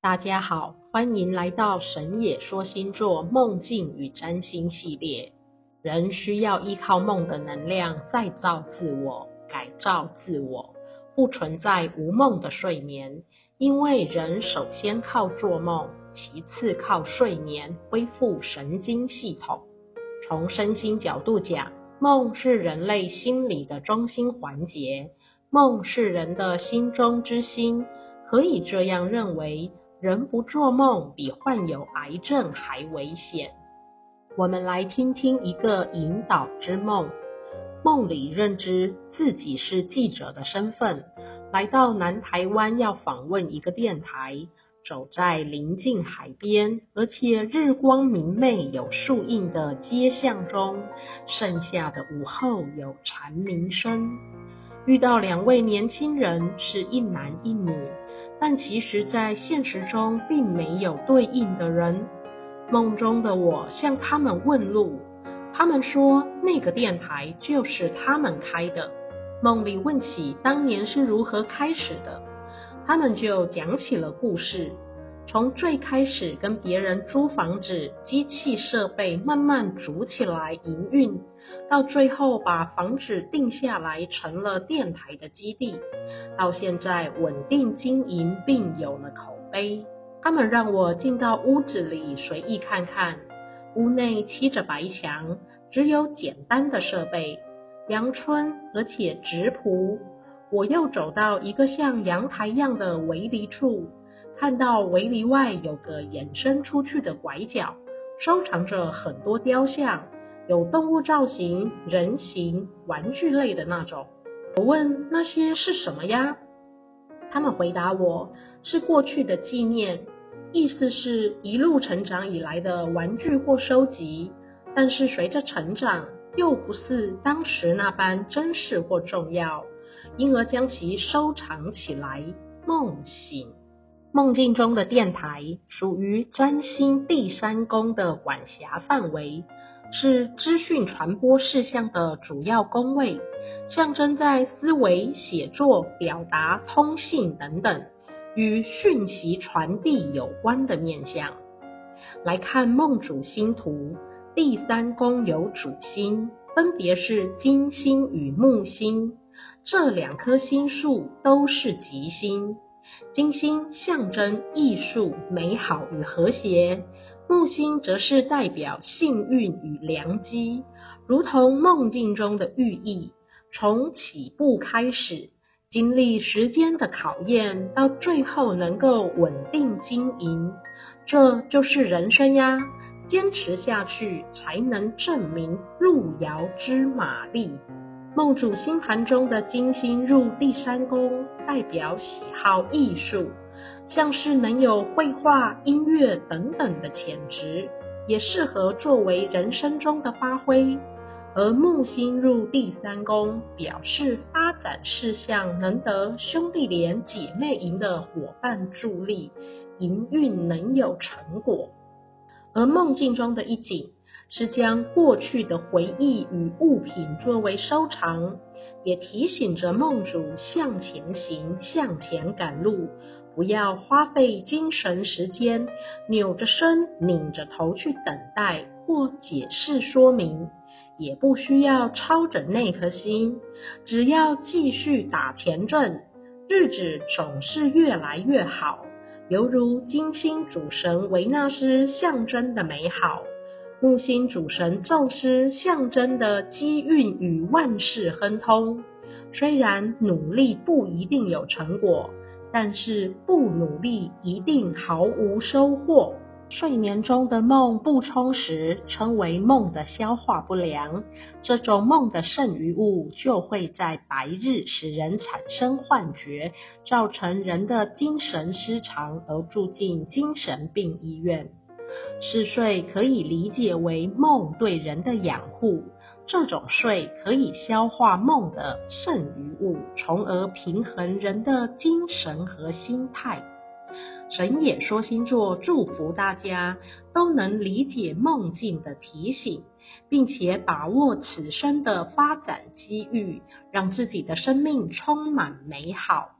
大家好，欢迎来到神野说星座梦境与占星系列。人需要依靠梦的能量再造自我、改造自我，不存在无梦的睡眠。因为人首先靠做梦，其次靠睡眠恢复神经系统。从身心角度讲，梦是人类心理的中心环节，梦是人的心中之心，可以这样认为。人不做梦，比患有癌症还危险。我们来听听一个引导之梦。梦里认知自己是记者的身份，来到南台湾要访问一个电台，走在临近海边，而且日光明媚、有树荫的街巷中。盛夏的午后有蝉鸣声，遇到两位年轻人，是一男一女。但其实，在现实中并没有对应的人。梦中的我向他们问路，他们说那个电台就是他们开的。梦里问起当年是如何开始的，他们就讲起了故事。从最开始跟别人租房子，机器设备慢慢组起来营运，到最后把房子定下来成了电台的基地，到现在稳定经营并有了口碑。他们让我进到屋子里随意看看，屋内漆着白墙，只有简单的设备，阳春而且质朴。我又走到一个像阳台一样的围篱处。看到围篱外有个延伸出去的拐角，收藏着很多雕像，有动物造型、人形、玩具类的那种。我问那些是什么呀？他们回答我是过去的纪念，意思是一路成长以来的玩具或收集，但是随着成长又不似当时那般珍视或重要，因而将其收藏起来。梦醒。梦境中的电台属于占星第三宫的管辖范围，是资讯传播事项的主要宫位，象征在思维、写作、表达、通信等等与讯息传递有关的面向。来看梦主星图，第三宫有主星，分别是金星与木星，这两颗星数都是吉星。金星象征艺术、美好与和谐，木星则是代表幸运与良机，如同梦境中的寓意。从起步开始，经历时间的考验，到最后能够稳定经营，这就是人生呀！坚持下去，才能证明路遥知马力。梦主星盘中的金星入第三宫，代表喜好艺术，像是能有绘画、音乐等等的潜质，也适合作为人生中的发挥。而木星入第三宫，表示发展事项能得兄弟连、姐妹营的伙伴助力，营运能有成果。而梦境中的一景。是将过去的回忆与物品作为收藏，也提醒着梦主向前行，向前赶路，不要花费精神时间，扭着身、拧着头去等待或解释说明，也不需要操着那颗心，只要继续打前阵，日子总是越来越好，犹如金星主神维纳斯象征的美好。木星主神宙斯象征的机运与万事亨通，虽然努力不一定有成果，但是不努力一定毫无收获。睡眠中的梦不充实，称为梦的消化不良。这种梦的剩余物就会在白日使人产生幻觉，造成人的精神失常，而住进精神病医院。嗜睡可以理解为梦对人的养护，这种睡可以消化梦的剩余物，从而平衡人的精神和心态。神野说星座祝福大家都能理解梦境的提醒，并且把握此生的发展机遇，让自己的生命充满美好。